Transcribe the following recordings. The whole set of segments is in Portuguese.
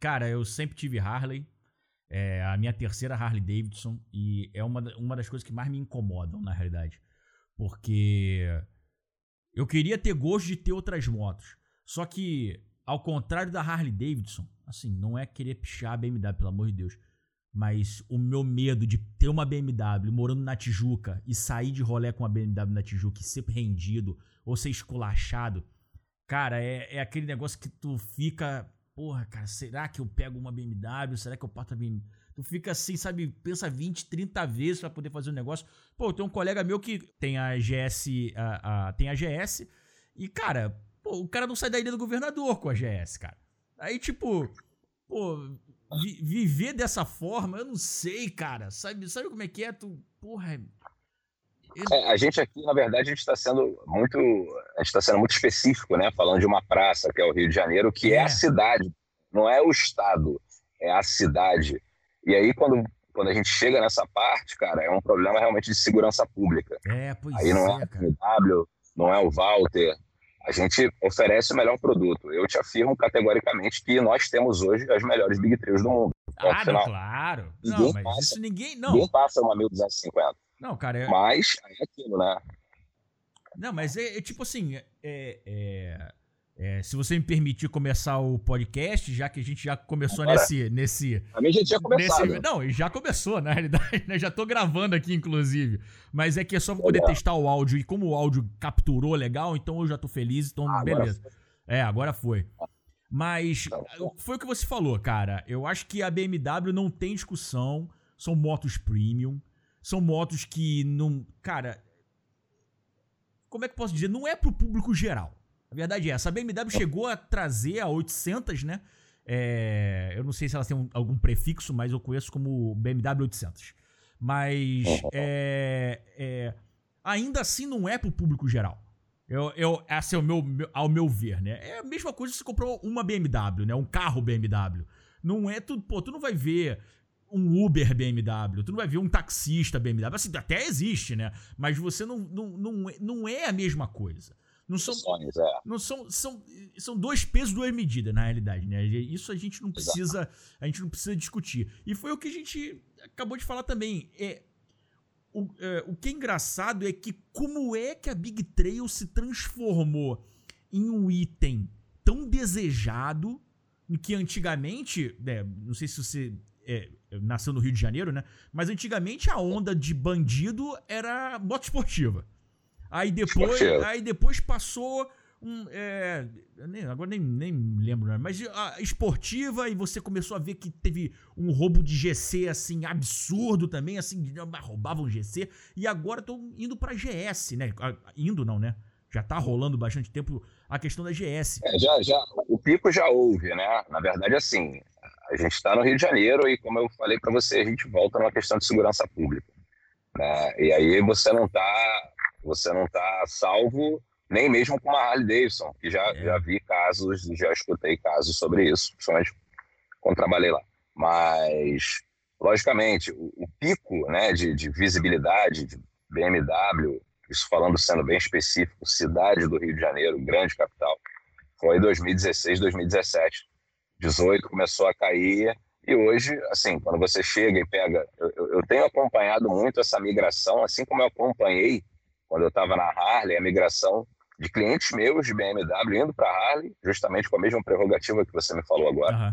cara, eu sempre tive Harley. É a minha terceira Harley Davidson. E é uma, uma das coisas que mais me incomodam, na realidade. Porque eu queria ter gosto de ter outras motos. Só que, ao contrário da Harley Davidson, assim, não é querer pichar a BMW, pelo amor de Deus. Mas o meu medo de ter uma BMW morando na Tijuca e sair de rolê com uma BMW na Tijuca e ser rendido ou ser esculachado, cara, é, é aquele negócio que tu fica. Porra, cara, será que eu pego uma BMW? Será que eu parto a BMW? Tu fica assim, sabe, pensa 20, 30 vezes para poder fazer um negócio. Pô, tem um colega meu que tem a GS, a, a, tem a GS, e, cara, pô, o cara não sai da ilha do governador com a GS, cara. Aí, tipo, pô, vi, viver dessa forma, eu não sei, cara. Sabe, sabe como é que é? Tu, porra. É, a gente aqui, na verdade, a gente está sendo muito. A gente está sendo muito específico, né? Falando de uma praça, que é o Rio de Janeiro, que é, é a cidade, não é o estado, é a cidade. E aí, quando, quando a gente chega nessa parte, cara, é um problema realmente de segurança pública. É, pois aí não é, é a MW, não é o Walter, a gente oferece o melhor produto. Eu te afirmo categoricamente que nós temos hoje as melhores Big Trails do mundo. Ah, não, claro. Ninguém não, mas passa, isso ninguém. Não. Ninguém passa uma 1250. Não, cara. É... Mas é aquilo, né? Não, mas é, é tipo assim. É, é, é, se você me permitir começar o podcast, já que a gente já começou Agora, nesse, nesse. A minha gente já começou. Não, já começou, na realidade, né? Já tô gravando aqui, inclusive. Mas é que é só pra poder testar o áudio. E como o áudio capturou legal, então eu já tô feliz, então ah, beleza. Agora é, agora foi. Mas foi o que você falou, cara. Eu acho que a BMW não tem discussão. São motos premium. São motos que não. Cara. Como é que eu posso dizer? Não é pro público geral. A verdade é essa. A BMW chegou a trazer a 800, né? É, eu não sei se elas têm um, algum prefixo, mas eu conheço como BMW 800. Mas é, é, ainda assim não é pro público geral. Eu, eu, esse é o meu, meu, ao meu ver, né? É a mesma coisa se você comprou uma BMW, né? Um carro BMW. Não é tu, pô, tu não vai ver um Uber BMW, tu não vai ver um taxista BMW. Assim, até existe, né? Mas você não, não, não, não é a mesma coisa. Não são, é. não são, são, são dois pesos, duas medidas, na realidade, né? Isso a gente não precisa, Exato. a gente não precisa discutir. E foi o que a gente acabou de falar também. É, o, é, o que é engraçado é que como é que a Big Trail se transformou em um item tão desejado que antigamente, né, não sei se você é, nasceu no Rio de Janeiro, né? Mas antigamente a onda de bandido era moto esportiva. Aí depois, aí depois passou um, é, nem, agora nem, nem lembro, né? mas a esportiva e você começou a ver que teve um roubo de GC assim absurdo também, assim, roubavam GC e agora estão indo para GS, né? Indo não, né? Já tá rolando bastante tempo a questão da GS. É, já, já, o pico já houve, né? Na verdade, assim, a gente está no Rio de Janeiro e, como eu falei para você, a gente volta numa questão de segurança pública. Né? E aí você não está você não está salvo nem mesmo com uma Harley Davidson, que já, é. já vi casos, já escutei casos sobre isso, principalmente quando trabalhei lá. Mas, logicamente, o, o pico né, de, de, visibilidade de BMW, isso falando sendo bem específico, cidade do Rio de Janeiro, grande capital, foi 2016, 2017. 18 começou a cair e hoje, assim, quando você chega e pega, eu, eu tenho acompanhado muito essa migração, assim como eu acompanhei quando eu estava na Harley, a migração de clientes meus de BMW indo para a Harley, justamente com a mesma prerrogativa que você me falou agora. Uhum.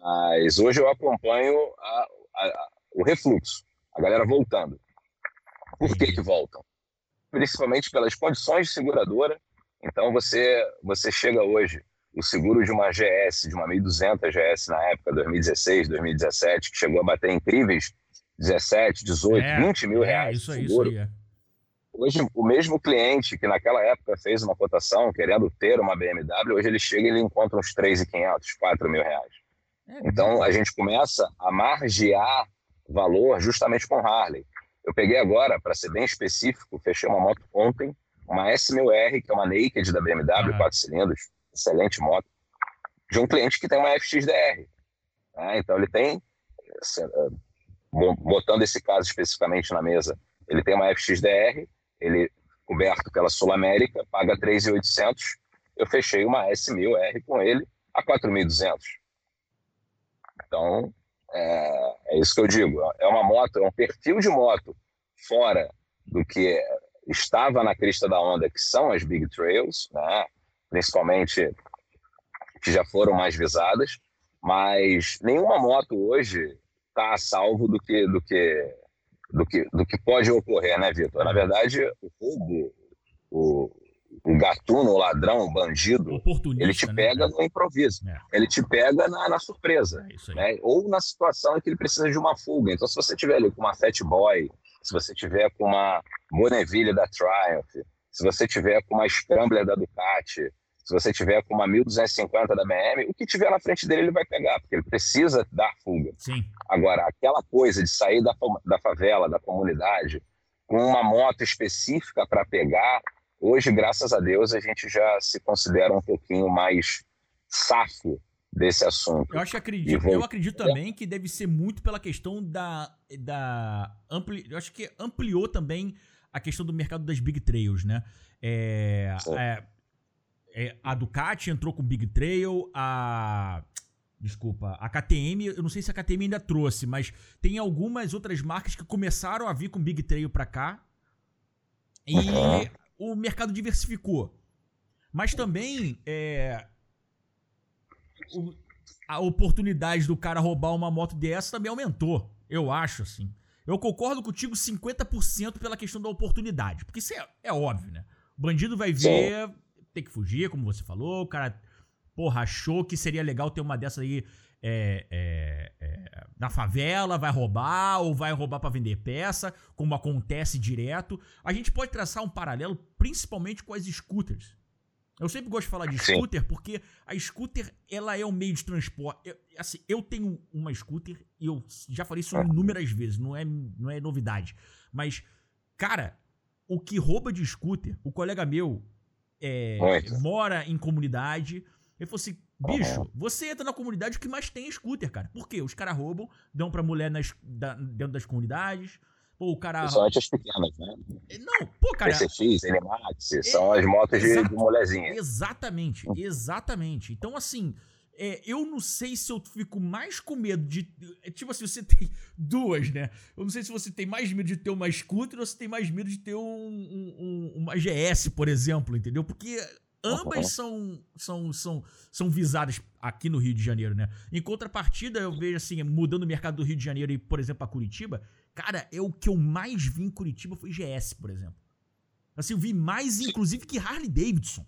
Mas hoje eu acompanho a, a, a, o refluxo, a galera voltando. Por que que voltam? Principalmente pelas condições de seguradora. Então você você chega hoje, o seguro de uma GS, de uma 1200 GS na época, 2016, 2017, que chegou a bater incríveis 17, 18, é, 20 mil é, reais. Isso aí, isso aí. É. Hoje, o mesmo cliente que naquela época fez uma cotação querendo ter uma BMW, hoje ele chega e ele encontra uns 3.500, 4 mil reais. É, então, a gente começa a margear valor justamente com Harley. Eu peguei agora, para ser bem específico, fechei uma moto ontem, uma S1000R, que é uma Naked da BMW, uhum. 4 cilindros, excelente moto, de um cliente que tem uma FXDR. Né? Então, ele tem, eh, botando esse caso especificamente na mesa, ele tem uma FXDR, ele coberto pela Sul América, paga 3.800. Eu fechei uma S1000R com ele a 4.200. Então, é, é isso que eu digo. É uma moto, é um perfil de moto fora do que estava na crista da onda, que são as big trails, né? Principalmente que já foram mais visadas, mas nenhuma moto hoje está a salvo do que, do que do que do que pode ocorrer, né, Vitor? Na verdade, o roubo, o, o gatuno, o ladrão, o bandido, ele te né? pega né? no improviso, é. ele te pega na, na surpresa, é né? ou na situação em que ele precisa de uma fuga. Então, se você tiver ali com uma Fat Boy, se você tiver com uma Bonneville da Triumph, se você tiver com uma Scrambler da Ducati, se você tiver com uma 1250 da BM, o que tiver na frente dele ele vai pegar, porque ele precisa dar fuga. Sim. Agora, aquela coisa de sair da, da favela, da comunidade, com uma moto específica para pegar, hoje, graças a Deus, a gente já se considera um pouquinho mais safo desse assunto. Eu acho que acredito, vou... eu acredito também que deve ser muito pela questão da da ampli, eu acho que ampliou também a questão do mercado das big trails, né? É, é, é, a Ducati entrou com Big Trail, a. Desculpa, a KTM, eu não sei se a KTM ainda trouxe, mas tem algumas outras marcas que começaram a vir com Big Trail pra cá. E uhum. o mercado diversificou. Mas também é, o, a oportunidade do cara roubar uma moto dessa também aumentou. Eu acho, assim. Eu concordo contigo 50% pela questão da oportunidade. Porque isso é, é óbvio, né? O bandido vai ver, Sim tem que fugir, como você falou. O cara, porra, achou que seria legal ter uma dessas aí é, é, é, na favela, vai roubar ou vai roubar para vender peça, como acontece direto. A gente pode traçar um paralelo principalmente com as scooters. Eu sempre gosto de falar de Sim. scooter porque a scooter ela é um meio de transporte. Eu, assim, eu tenho uma scooter e eu já falei isso inúmeras vezes, não é, não é novidade. Mas, cara, o que rouba de scooter, o colega meu, é, mora em comunidade. Ele falou assim: bicho, uhum. você entra na comunidade o que mais tem é scooter, cara. Por quê? Os caras roubam, dão pra mulher nas, da, dentro das comunidades. Pô, o cara. Principalmente as pequenas, né? É, não, pô, cara. PCX, NMAX, é, são as motos de, de mulherzinha. Exatamente, exatamente. Então, assim, é, eu não sei se eu fico mais com medo de. É, tipo assim, você tem duas, né? Eu não sei se você tem mais medo de ter uma scooter ou se tem mais medo de ter um, um, uma GS, por exemplo, entendeu? Porque ambas são, são, são, são visadas aqui no Rio de Janeiro, né? Em contrapartida, eu vejo assim, mudando o mercado do Rio de Janeiro e, por exemplo, a Curitiba, cara, é o que eu mais vi em Curitiba foi GS, por exemplo. Assim, eu vi mais, inclusive, que Harley Davidson.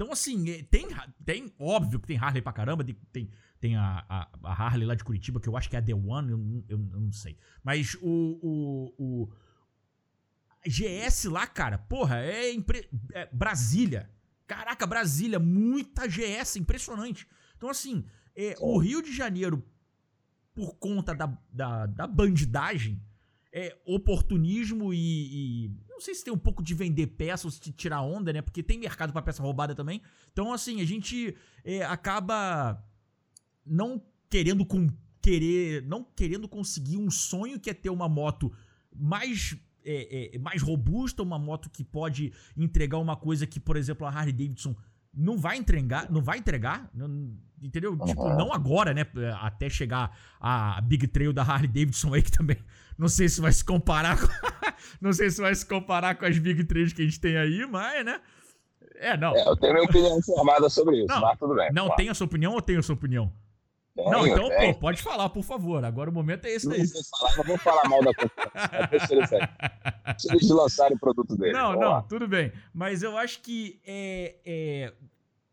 Então, assim, é, tem, tem óbvio que tem Harley pra caramba, tem, tem, tem a, a, a, Harley lá de Curitiba, que eu acho que é a The One, eu, eu, eu não sei. Mas o, o, o GS lá, cara, porra, é, impre... é, Brasília. Caraca, Brasília, muita GS, impressionante. Então, assim, é, o Rio de Janeiro, por conta da, da, da bandidagem, é, oportunismo e, e, Não sei se tem um pouco de vender peça ou se tirar onda, né? Porque tem mercado para peça roubada também. Então, assim, a gente é, acaba não querendo com, querer. Não querendo conseguir um sonho que é ter uma moto mais. É, é, mais robusta, uma moto que pode entregar uma coisa que, por exemplo, a Harley Davidson não vai entregar, não vai entregar, não, entendeu? Uhum. Tipo, não agora, né? Até chegar a Big Trail da Harley Davidson aí que também não sei se vai se comparar com, não sei se vai se comparar com as Big 3 que a gente tem aí, mas, né? É, não. É, eu tenho minha opinião formada sobre isso, não, mas tudo bem. Não, tem a sua opinião ou tem a sua opinião? Tenho, não, então, tenho. pô, pode falar, por favor. Agora o momento é esse não daí. Não falar, não vou falar mal da concorrência. se eles, se eles lançarem o produto dele. Não, não, lá. tudo bem. Mas eu acho que é, é,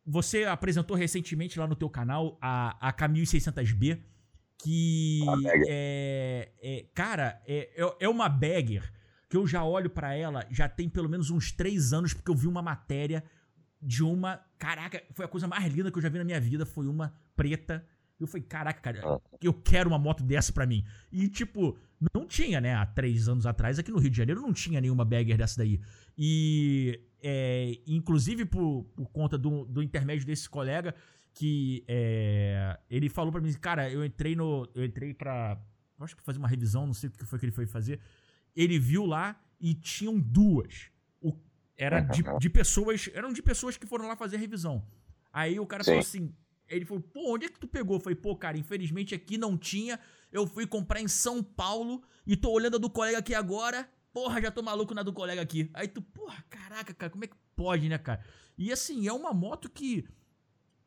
você apresentou recentemente lá no teu canal a, a K1600B, que é, é, cara, é, é, é uma bagger que eu já olho para ela já tem pelo menos uns três anos porque eu vi uma matéria de uma, caraca, foi a coisa mais linda que eu já vi na minha vida, foi uma preta. Eu falei, caraca, cara, ah. eu quero uma moto dessa pra mim. E, tipo, não tinha, né? Há três anos atrás, aqui no Rio de Janeiro, não tinha nenhuma bagger dessa daí. E, é, inclusive, por, por conta do, do intermédio desse colega, que é, ele falou para mim, cara, eu entrei no, eu entrei para, acho que fazer uma revisão, não sei o que foi que ele foi fazer. Ele viu lá e tinham duas. O, era de, de pessoas, eram de pessoas que foram lá fazer a revisão. Aí o cara Sim. falou assim, Ele falou, pô, onde é que tu pegou? Eu falei, pô, cara, infelizmente aqui não tinha. Eu fui comprar em São Paulo e tô olhando a do colega aqui agora. Porra, já tô maluco na do colega aqui. Aí tu, porra, caraca, cara, como é que pode, né, cara? E assim, é uma moto que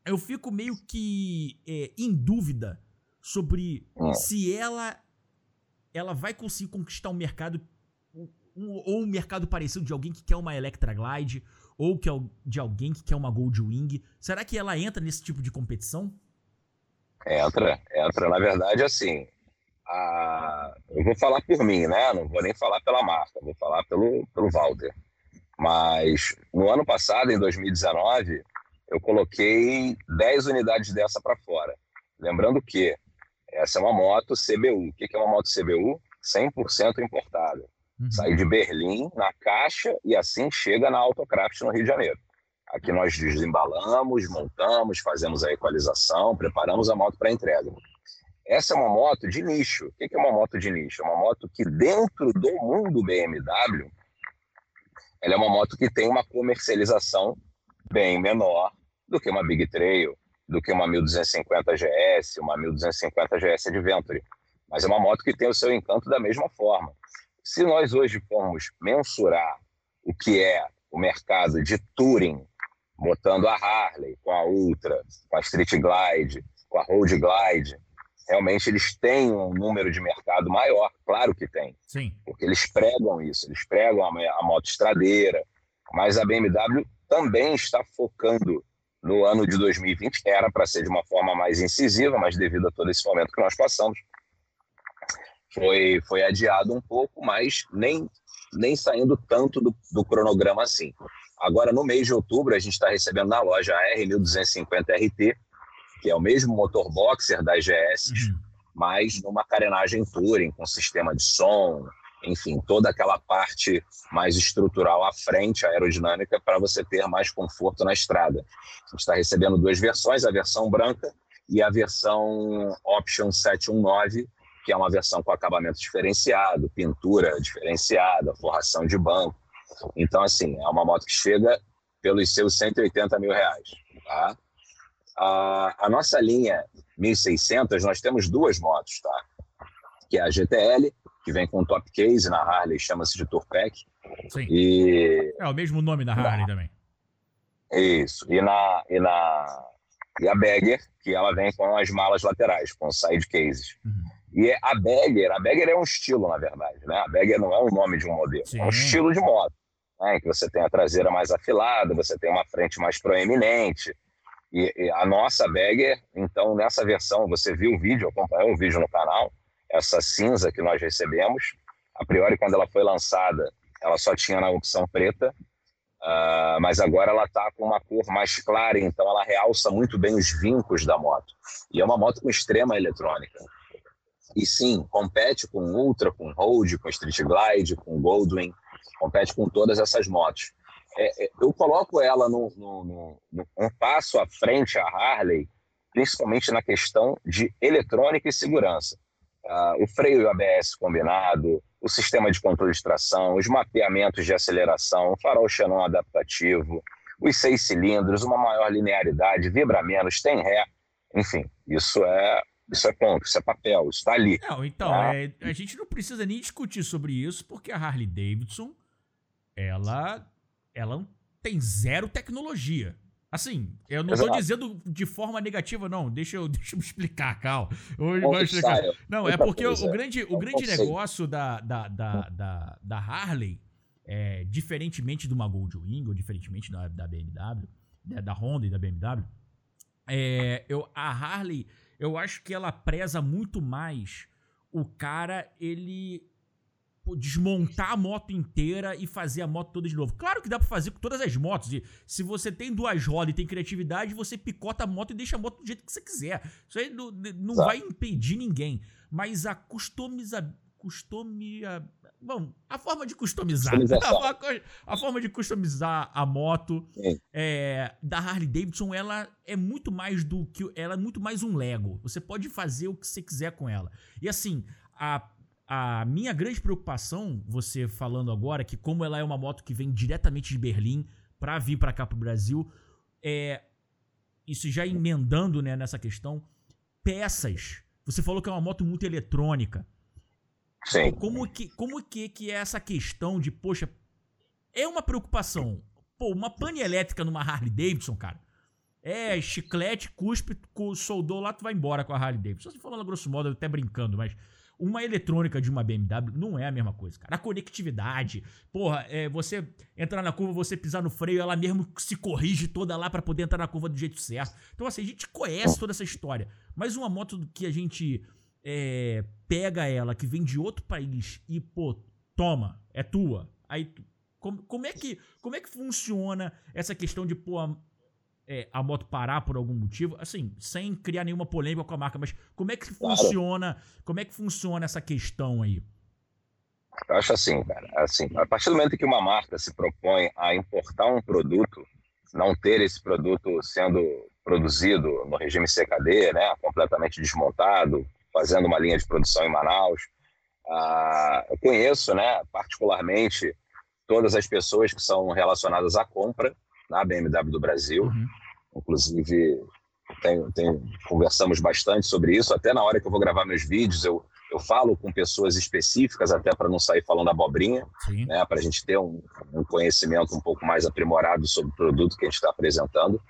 eu fico meio que é, em dúvida sobre hum. se ela ela vai conseguir conquistar um mercado um, ou um mercado parecido de alguém que quer uma Electra Glide ou que é de alguém que quer uma Goldwing. Será que ela entra nesse tipo de competição? Entra, entra. Na verdade, assim, a... eu vou falar por mim, né? Não vou nem falar pela marca, vou falar pelo, pelo Walter. Mas no ano passado, em 2019, eu coloquei 10 unidades dessa para fora. Lembrando que essa é uma moto CBU. O que é uma moto CBU? 100% importada. Uhum. Sai de Berlim na caixa e assim chega na Autocraft no Rio de Janeiro. Aqui nós desembalamos, montamos, fazemos a equalização, preparamos a moto para entrega. Essa é uma moto de nicho. O que é uma moto de nicho? É uma moto que dentro do mundo BMW, ela é uma moto que tem uma comercialização bem menor do que uma Big Trail, do que uma 1250 GS, uma 1250 GS Adventure. Mas é uma moto que tem o seu encanto da mesma forma. Se nós hoje formos mensurar o que é o mercado de touring, botando a Harley com a Ultra, com a Street Glide, com a Road Glide, realmente eles têm um número de mercado maior, claro que tem. Sim. Porque eles pregam isso, eles pregam a, a moto estradeira, mas a BMW também está focando no ano de 2020, era para ser de uma forma mais incisiva, mas devido a todo esse momento que nós passamos, foi, foi adiado um pouco, mas nem, nem saindo tanto do, do cronograma assim. Agora, no mês de outubro, a gente está recebendo na loja a R1250RT, que é o mesmo motor boxer das GS, uhum. mas numa carenagem Touring, com sistema de som, enfim, toda aquela parte mais estrutural à frente, aerodinâmica, para você ter mais conforto na estrada. A gente está recebendo duas versões, a versão branca e a versão Option 719, que é uma versão com acabamento diferenciado, pintura diferenciada, forração de banco. Então, assim, é uma moto que chega pelos seus 180 mil reais. Tá? A, a nossa linha 1600, nós temos duas motos, tá? que é a GTL, que vem com top case na Harley, chama-se de Tourpack. Sim. E... É o mesmo nome da Harley na... também. Isso. E, na, e, na, e a Bagger, que ela vem com as malas laterais, com side cases. Uhum. E a Bagger, a Bagger é um estilo, na verdade, né? A Bagger não é o nome de um modelo, Sim. é um estilo de moto, né? Que você tem a traseira mais afilada, você tem uma frente mais proeminente. E, e a nossa Bagger, então, nessa versão, você viu o vídeo, acompanhou o vídeo no canal, essa cinza que nós recebemos, a priori, quando ela foi lançada, ela só tinha na opção preta, uh, mas agora ela está com uma cor mais clara, então ela realça muito bem os vincos da moto. E é uma moto com extrema eletrônica. E sim, compete com Ultra, com Road, com Street Glide, com Goldwing, compete com todas essas motos. É, é, eu coloco ela no, no, no, no, um passo à frente a Harley, principalmente na questão de eletrônica e segurança. Uh, o freio ABS combinado, o sistema de controle de tração, os mapeamentos de aceleração, o farol Xenon adaptativo, os seis cilindros, uma maior linearidade, vibra menos, tem ré, enfim, isso é isso é ponto, isso é papel, isso está ali. Não, então, tá? é, a gente não precisa nem discutir sobre isso, porque a Harley Davidson, ela, ela tem zero tecnologia. Assim, eu não estou dizendo de forma negativa, não. Deixa eu, deixa eu explicar, Cal. explicar. Não, é porque o, o grande, o grande negócio da, da, da, da, da Harley, é, diferentemente de uma Goldwing, ou diferentemente da, da BMW, da, da Honda e da BMW, é, eu, a Harley eu acho que ela preza muito mais o cara, ele pô, desmontar a moto inteira e fazer a moto toda de novo. Claro que dá pra fazer com todas as motos. E se você tem duas rodas e tem criatividade, você picota a moto e deixa a moto do jeito que você quiser. Isso aí não, não vai impedir ninguém. Mas a customiza, customia, Bom, a forma de customizar. A, a, forma de customizar a moto é, da Harley Davidson, ela é muito mais do que. Ela é muito mais um Lego. Você pode fazer o que você quiser com ela. E assim, a, a minha grande preocupação, você falando agora, que como ela é uma moto que vem diretamente de Berlim para vir para cá pro Brasil, é isso já emendando né, nessa questão, peças. Você falou que é uma moto muito eletrônica. Sim. Como que, como que, que é essa questão de, poxa, é uma preocupação. Pô, uma pane elétrica numa Harley Davidson, cara. É, chiclete, cuspe, soldou lá, tu vai embora com a Harley Davidson. Você falando grosso modo, até brincando, mas uma eletrônica de uma BMW não é a mesma coisa, cara. A conectividade, porra, é, você entrar na curva, você pisar no freio, ela mesmo se corrige toda lá para poder entrar na curva do jeito certo. Então, assim, a gente conhece toda essa história. Mas uma moto que a gente é, pega ela, que vem de outro país e, pô, toma, é tua. Aí, como, como, é que, como é que funciona essa questão de, pô, é, a moto parar por algum motivo, assim, sem criar nenhuma polêmica com a marca, mas como é que funciona, como é que funciona essa questão aí? Eu acho assim, cara, assim, a partir do momento que uma marca se propõe a importar um produto, não ter esse produto sendo produzido no regime CKD, né, completamente desmontado, fazendo uma linha de produção em Manaus, ah, eu conheço, né, particularmente todas as pessoas que são relacionadas à compra na BMW do Brasil. Uhum. Inclusive, tem, tem, conversamos bastante sobre isso. Até na hora que eu vou gravar meus vídeos, eu, eu falo com pessoas específicas, até para não sair falando abobrinha, né, para a gente ter um, um, conhecimento um pouco mais aprimorado sobre o produto que a gente está apresentando.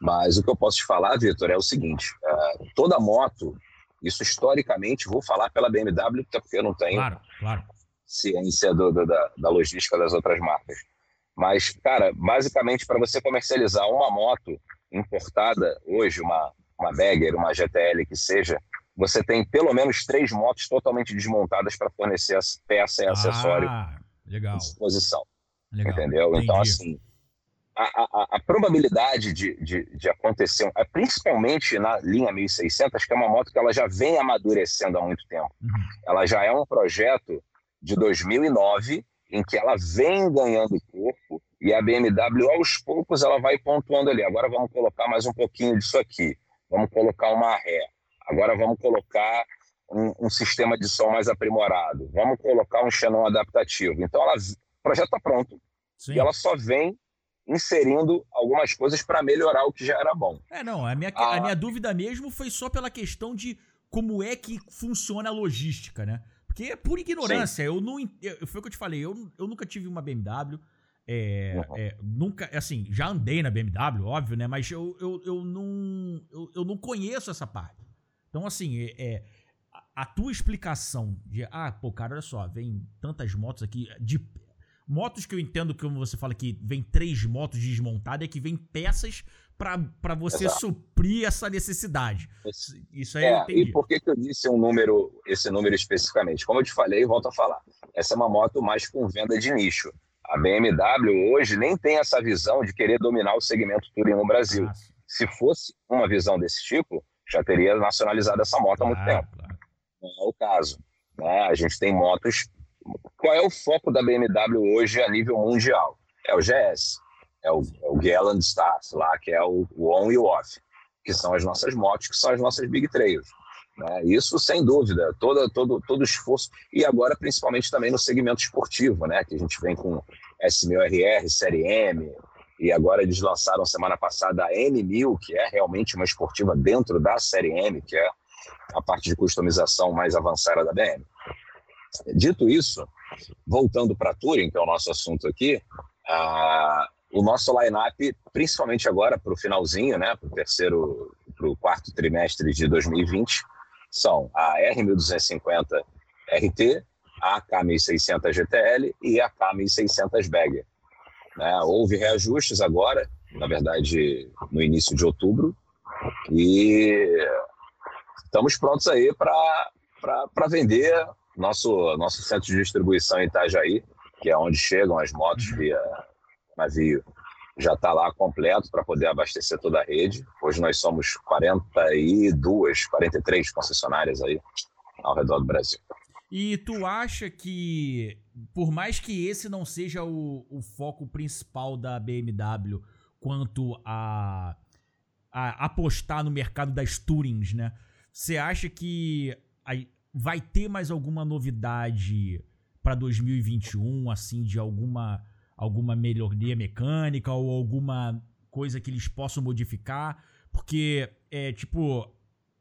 Mas o que eu posso te falar, Vitor, é o seguinte: é, toda moto, isso historicamente, vou falar pela BMW, até porque eu não tenho claro, claro. ciência do, do, da, da logística das outras marcas. Mas, cara, basicamente, para você comercializar uma moto importada hoje, uma, uma Bagger, uma GTL que seja, você tem pelo menos três motos totalmente desmontadas para fornecer as peça e acessório ah, legal. disposição. Legal. Entendeu? Entendi. Então, assim, a, a, a probabilidade de, de, de, acontecer, é principalmente na linha 1600, que é uma moto que ela já vem amadurecendo há muito tempo. Uhum. Ela já é um projeto de 2009 em que ela vem ganhando corpo e a BMW aos poucos ela vai pontuando ali. Agora vamos colocar mais um pouquinho disso aqui. Vamos colocar uma ré. Agora vamos colocar um, um sistema de som mais aprimorado. Vamos colocar um xenon adaptativo. Então ela, o projeto está pronto Sim. e ela só vem inserindo algumas coisas para melhorar o que já era bom. É, não, a minha, a minha dúvida mesmo foi só pela questão de como é que funciona a logística, né? Porque é por ignorância. Sim. Eu não. Eu, foi o que eu te falei. Eu, eu nunca tive uma BMW. É, uhum. é, nunca, assim, já andei na BMW, óbvio, né? Mas eu, eu, eu, não, eu, eu não conheço essa parte. Então, assim, é, é a, a tua explicação de, ah, pô, cara, olha só, vem tantas motos aqui, de motos que eu entendo que como você fala que vem três motos desmontadas, é que vem peças para você Exato. suprir essa necessidade. Isso aí é, eu entendi. E por que, que eu disse um número, esse número especificamente? Como eu te falei, volto a falar. Essa é uma moto mais com venda de nicho. A BMW hoje nem tem essa visão de querer dominar o segmento touring no Brasil. Nossa. Se fosse uma visão desse tipo, já teria nacionalizado essa moto há muito tempo. Claro. Não é o caso. Né? A gente tem motos. Qual é o foco da BMW hoje a nível mundial? É o GS é o, é o Stars lá, que é o, o on e o off, que são as nossas motos, que são as nossas big trails. Né? Isso, sem dúvida, todo, todo, todo esforço, e agora principalmente também no segmento esportivo, né? que a gente vem com S1000RR, Série M, e agora eles lançaram semana passada a N1000, que é realmente uma esportiva dentro da Série M, que é a parte de customização mais avançada da BM. Dito isso, voltando para a Touring, que é o nosso assunto aqui, o nosso line-up, principalmente agora para o finalzinho, né, para o terceiro, para o quarto trimestre de 2020, são a R1250 RT, a K1600 GTL e a K1600 Bagger. Né? Houve reajustes agora, na verdade, no início de outubro, e estamos prontos aí para vender nosso, nosso centro de distribuição em Itajaí, que é onde chegam as motos uhum. via navio já está lá completo para poder abastecer toda a rede. Hoje nós somos 42, 43 concessionárias aí ao redor do Brasil. E tu acha que, por mais que esse não seja o, o foco principal da BMW quanto a, a, apostar no mercado das Tourings, né? Você acha que vai ter mais alguma novidade para 2021, assim, de alguma alguma melhoria mecânica ou alguma coisa que eles possam modificar? Porque, é tipo,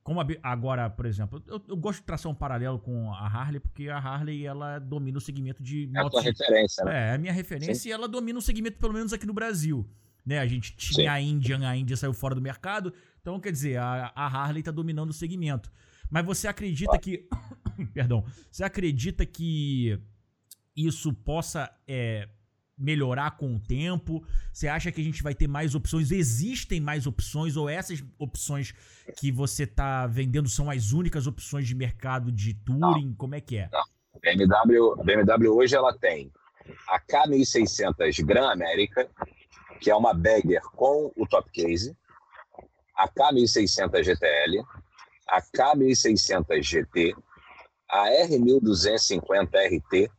como a, agora, por exemplo, eu, eu, gosto de traçar um paralelo com a Harley, porque a Harley, ela domina o segmento de motos... É a tua referência, né? É, é a minha referência Sim. e ela domina o segmento, pelo menos aqui no Brasil. Né? A gente tinha Sim. a Indian, a Índia saiu fora do mercado, então, quer dizer, a, a Harley tá dominando o segmento. Mas você acredita que... perdão. Você acredita que isso possa... É, melhorar com o tempo? Você acha que a gente vai ter mais opções? Existem mais opções ou essas opções que você tá vendendo são as únicas opções de mercado de touring? Não, Como é que é? Não. A BMW, a BMW hoje ela tem a K1600 Gran América, que é uma bagger com o top case, a K1600 GTL, a K1600 GT, a R1250 RT,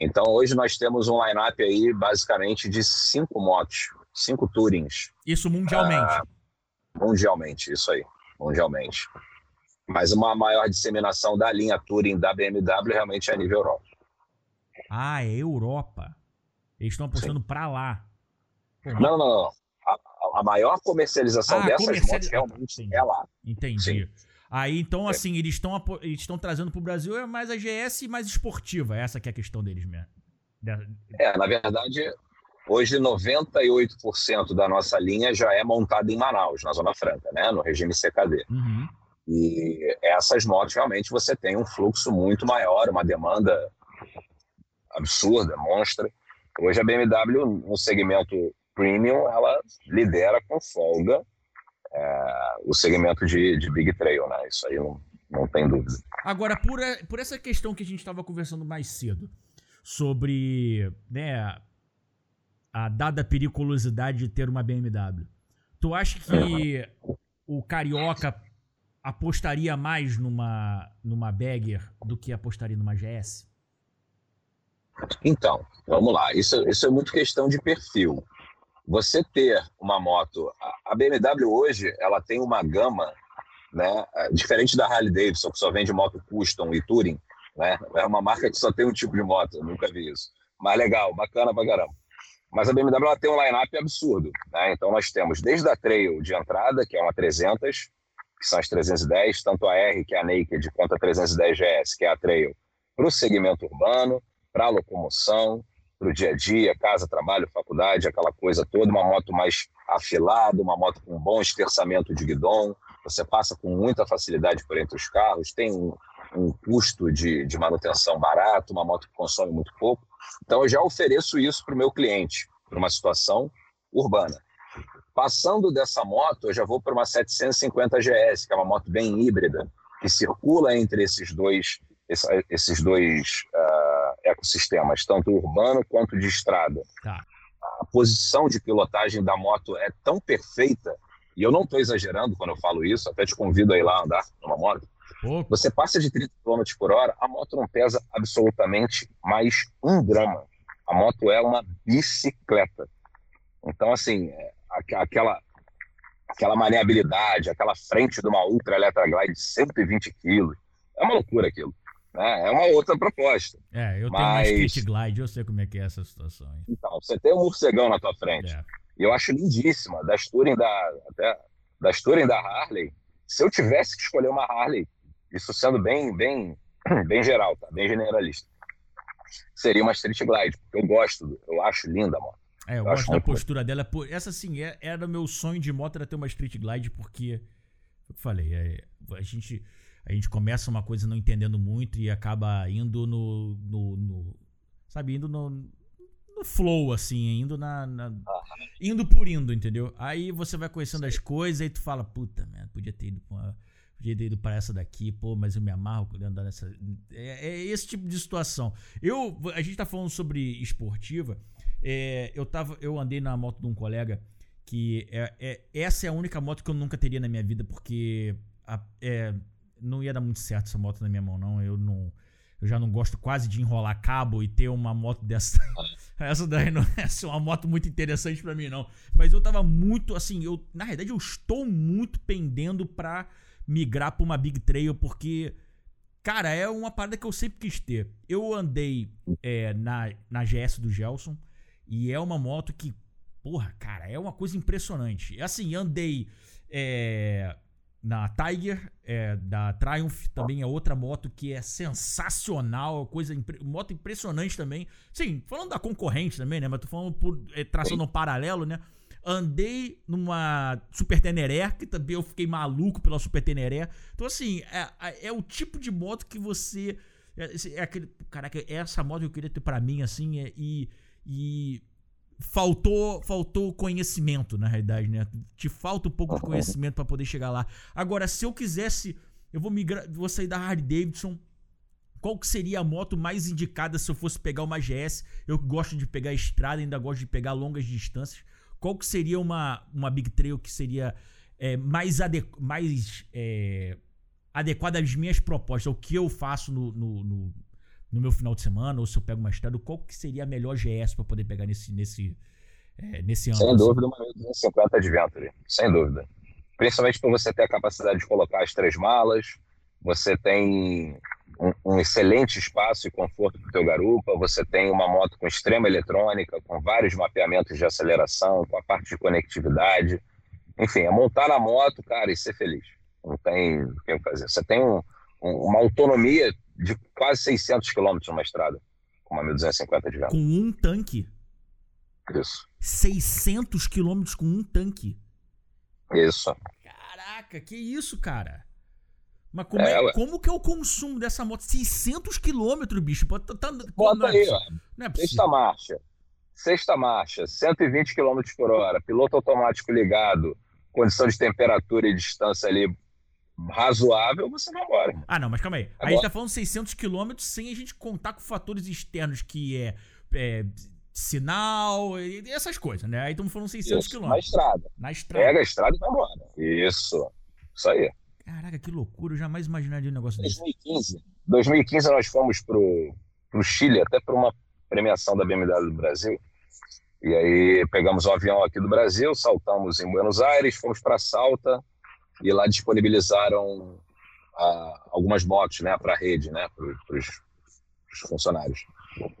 então, hoje nós temos um line-up aí, basicamente, de cinco motos, cinco Tourings. Isso mundialmente? Ah, mundialmente, isso aí, mundialmente. Mas uma maior disseminação da linha Touring da BMW realmente é a nível Europa. Ah, é Europa. Eles estão apostando para lá. Não, não, não. A, a maior comercialização ah, dessas comercializ... motos realmente é lá. Entendi. Sim. Aí, então, é. assim, eles estão eles estão trazendo pro Brasil é mais a GS mais esportiva. Essa que é a questão deles mesmo. É, na verdade, hoje 98% da nossa linha já é montada em Manaus, na Zona Franca, né? No regime CKD. Uhum. E essas motos, realmente, você tem um fluxo muito maior, uma demanda absurda, monstra. Hoje a BMW, no segmento premium, ela lidera com folga é, o segmento de, de Big Trail, né? Isso aí não, não tem dúvida. Agora, por, por essa questão que a gente estava conversando mais cedo, sobre né, a dada periculosidade de ter uma BMW, tu acha que o Carioca apostaria mais numa, numa Bagger do que apostaria numa GS? Então, vamos lá. Isso, isso é muito questão de perfil você ter uma moto, a BMW hoje, ela tem uma gama, né, é, diferente da Harley Davidson, que só vende moto custom e touring, né, é uma marca que só tem um tipo de moto, nunca vi isso. Mas legal, bacana pra caramba. Mas a BMW ela tem um line-up absurdo, né? Então nós temos desde a Trail de entrada, que é uma 300, que são as 310, tanto a R, que é a Naked, quanto a 310 GS, que é a Trail, para o segmento urbano, para a locomoção, para o dia a dia, casa, trabalho, faculdade, aquela coisa toda, uma moto mais afilada, uma moto com bom esterçamento de guidão, você passa com muita facilidade por entre os carros, tem um, um custo de, de manutenção barato, uma moto que consome muito pouco. Então, eu já ofereço isso para o meu cliente, para uma situação urbana. Passando dessa moto, eu já vou para uma 750 GS, que é uma moto bem híbrida, que circula entre esses dois, esses dois uh, ecossistemas, tanto urbano quanto de estrada. Tá. A posição de pilotagem da moto é tão perfeita, e eu não estou exagerando quando eu falo isso, até te convido a ir lá andar numa moto. Você passa de 30 km por hora, a moto não pesa absolutamente mais um grama. A moto é uma bicicleta. Então, assim, é, aquela, aquela maneabilidade, aquela frente de uma Ultra Electra Glide de 120 kg, é uma loucura aquilo. Né? É uma outra proposta. É, eu tenho Mas... uma Street Glide, eu sei como é que é essa situação. Hein? Então, você tem um morcegão na tua frente. É. E eu acho lindíssima. Das Touring da, até, das Touring da Harley, se eu tivesse que escolher uma Harley, isso sendo bem, bem, bem geral, tá? bem generalista, seria uma Street Glide, porque eu gosto, eu acho linda a moto. É, eu, eu gosto da postura dela. Essa, sim, é, era o meu sonho de moto, era ter uma Street Glide, porque, eu falei, é, a gente a gente começa uma coisa não entendendo muito e acaba indo no. no, no sabe, indo no, no flow, assim, indo na, na, Indo por indo, entendeu? Aí você vai conhecendo as coisas e tu fala, puta, merda, podia ter ido pra. Podia ter ido pra essa daqui, pô, mas eu me amarro andar nessa. É, é, esse tipo de situação. Eu. A gente tá falando sobre esportiva. É, eu, tava, eu andei na moto de um colega que é, é, essa é a única moto que eu nunca teria na minha vida, porque a, é, não ia dar muito certo essa moto na minha mão, não. Eu não. Eu já não gosto quase de enrolar cabo e ter uma moto dessa. essa daí não é uma moto muito interessante para mim, não. Mas eu tava muito, assim, eu. Na realidade, eu estou muito pendendo pra migrar pra uma Big Trail, porque. Cara, é uma parada que eu sempre quis ter. Eu andei é, na, na GS do Gelson e é uma moto que, porra, cara, é uma coisa impressionante. Assim, andei é, na Tiger, é, da Triumph, também é outra moto que é sensacional, coisa moto impressionante também. Sim, falando da concorrente também, né? Mas tô falando por é, traçando um paralelo, né? Andei numa Super Teneré, que também eu fiquei maluco pela Super Teneré. Então, assim, é, é, é o tipo de moto que você. É, é aquele. Caraca, essa moto que eu queria ter para mim, assim, é, e. E faltou faltou conhecimento, na realidade, né? Te falta um pouco de conhecimento para poder chegar lá. Agora, se eu quisesse, eu vou migrar, vou sair da Harley Davidson. Qual que seria a moto mais indicada se eu fosse pegar uma GS? Eu gosto de pegar estrada, ainda gosto de pegar longas distâncias. Qual que seria uma, uma Big Trail que seria é, mais, ade mais é, adequada às minhas propostas? O que eu faço no, no, no no meu final de semana, ou se eu pego uma estrada, qual que seria a melhor GS para poder pegar nesse, nesse, é, nesse ano? Sem assim? dúvida, uma 250 Adventure, sem dúvida. Principalmente para você ter a capacidade de colocar as três malas, você tem um, um excelente espaço e conforto para o teu garupa, você tem uma moto com extrema eletrônica, com vários mapeamentos de aceleração, com a parte de conectividade. Enfim, é montar na moto, cara, e ser feliz. Não tem o que fazer. Você tem um, um, uma autonomia de quase 600 quilômetros numa estrada, com uma 1250 de vento. Com um tanque? Isso. 600 quilômetros com um tanque? Isso. Caraca, que isso, cara? Mas como, é, é como que é o consumo dessa moto? 600 quilômetros, bicho. Tá, tá, Bota aí, ó. É Sexta marcha. Sexta marcha, 120 km por hora, piloto automático ligado, condição de temperatura e distância ali razoável, você vai embora. Ah, não, mas calma aí. Agora... Aí a gente tá falando 600 km sem a gente contar com fatores externos, que é, é sinal e essas coisas, né? Aí estamos falando 600 Isso, km. Na estrada. Na estrada. Pega a estrada e vai embora. Isso. Isso aí. Caraca, que loucura. Eu jamais imaginaria um negócio 2015. desse. 2015 nós fomos pro, pro Chile, até para uma premiação da BMW do Brasil. E aí pegamos um avião aqui do Brasil, saltamos em Buenos Aires, fomos para Salta, e lá disponibilizaram ah, algumas motos né, para a rede, né, para os funcionários.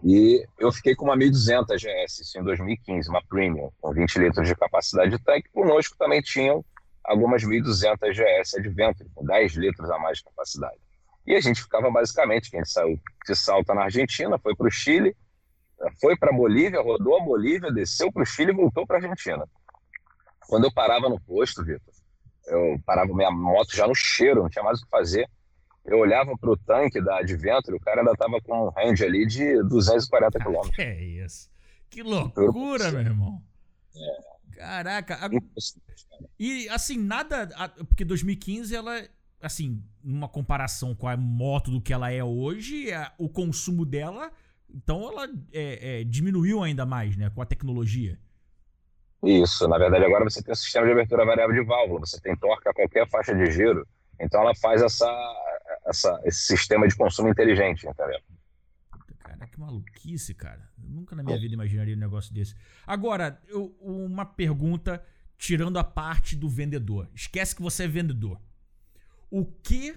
E eu fiquei com uma 1200 GS, isso em 2015, uma Premium, com 20 litros de capacidade de tanque. Conosco também tinham algumas 1200 GS Adventure, com 10 litros a mais de capacidade. E a gente ficava basicamente, quem saiu de Salta na Argentina, foi para o Chile, foi para a Bolívia, rodou a Bolívia, desceu para o Chile e voltou para a Argentina. Quando eu parava no posto, Vitor, eu parava minha moto já no cheiro, não tinha mais o que fazer. Eu olhava para o tanque da Adventure, o cara ainda tava com um range ali de 240 km. Que é isso? Que loucura, meu irmão. É. Caraca. E assim, nada. Porque 2015 ela. Assim, numa comparação com a moto do que ela é hoje, o consumo dela. Então ela é, é, diminuiu ainda mais, né? Com a tecnologia. Isso, na verdade agora você tem um sistema de abertura variável de válvula, você tem torque a qualquer faixa de giro, então ela faz essa, essa, esse sistema de consumo inteligente, entendeu? Cara, que maluquice, cara. Eu nunca na minha vida imaginaria um negócio desse. Agora, eu, uma pergunta tirando a parte do vendedor. Esquece que você é vendedor. O que